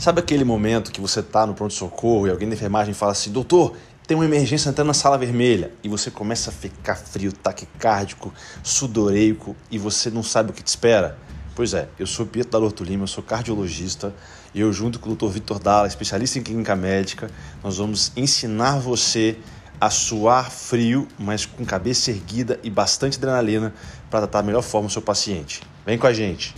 Sabe aquele momento que você está no pronto-socorro e alguém da enfermagem fala assim: doutor, tem uma emergência entrando na sala vermelha e você começa a ficar frio, taquicárdico, sudoreico e você não sabe o que te espera? Pois é, eu sou Pietro Dalorto Lima, eu sou cardiologista e eu, junto com o Dr. Vitor Dalla, especialista em clínica médica, nós vamos ensinar você a suar frio, mas com cabeça erguida e bastante adrenalina para tratar da melhor forma o seu paciente. Vem com a gente!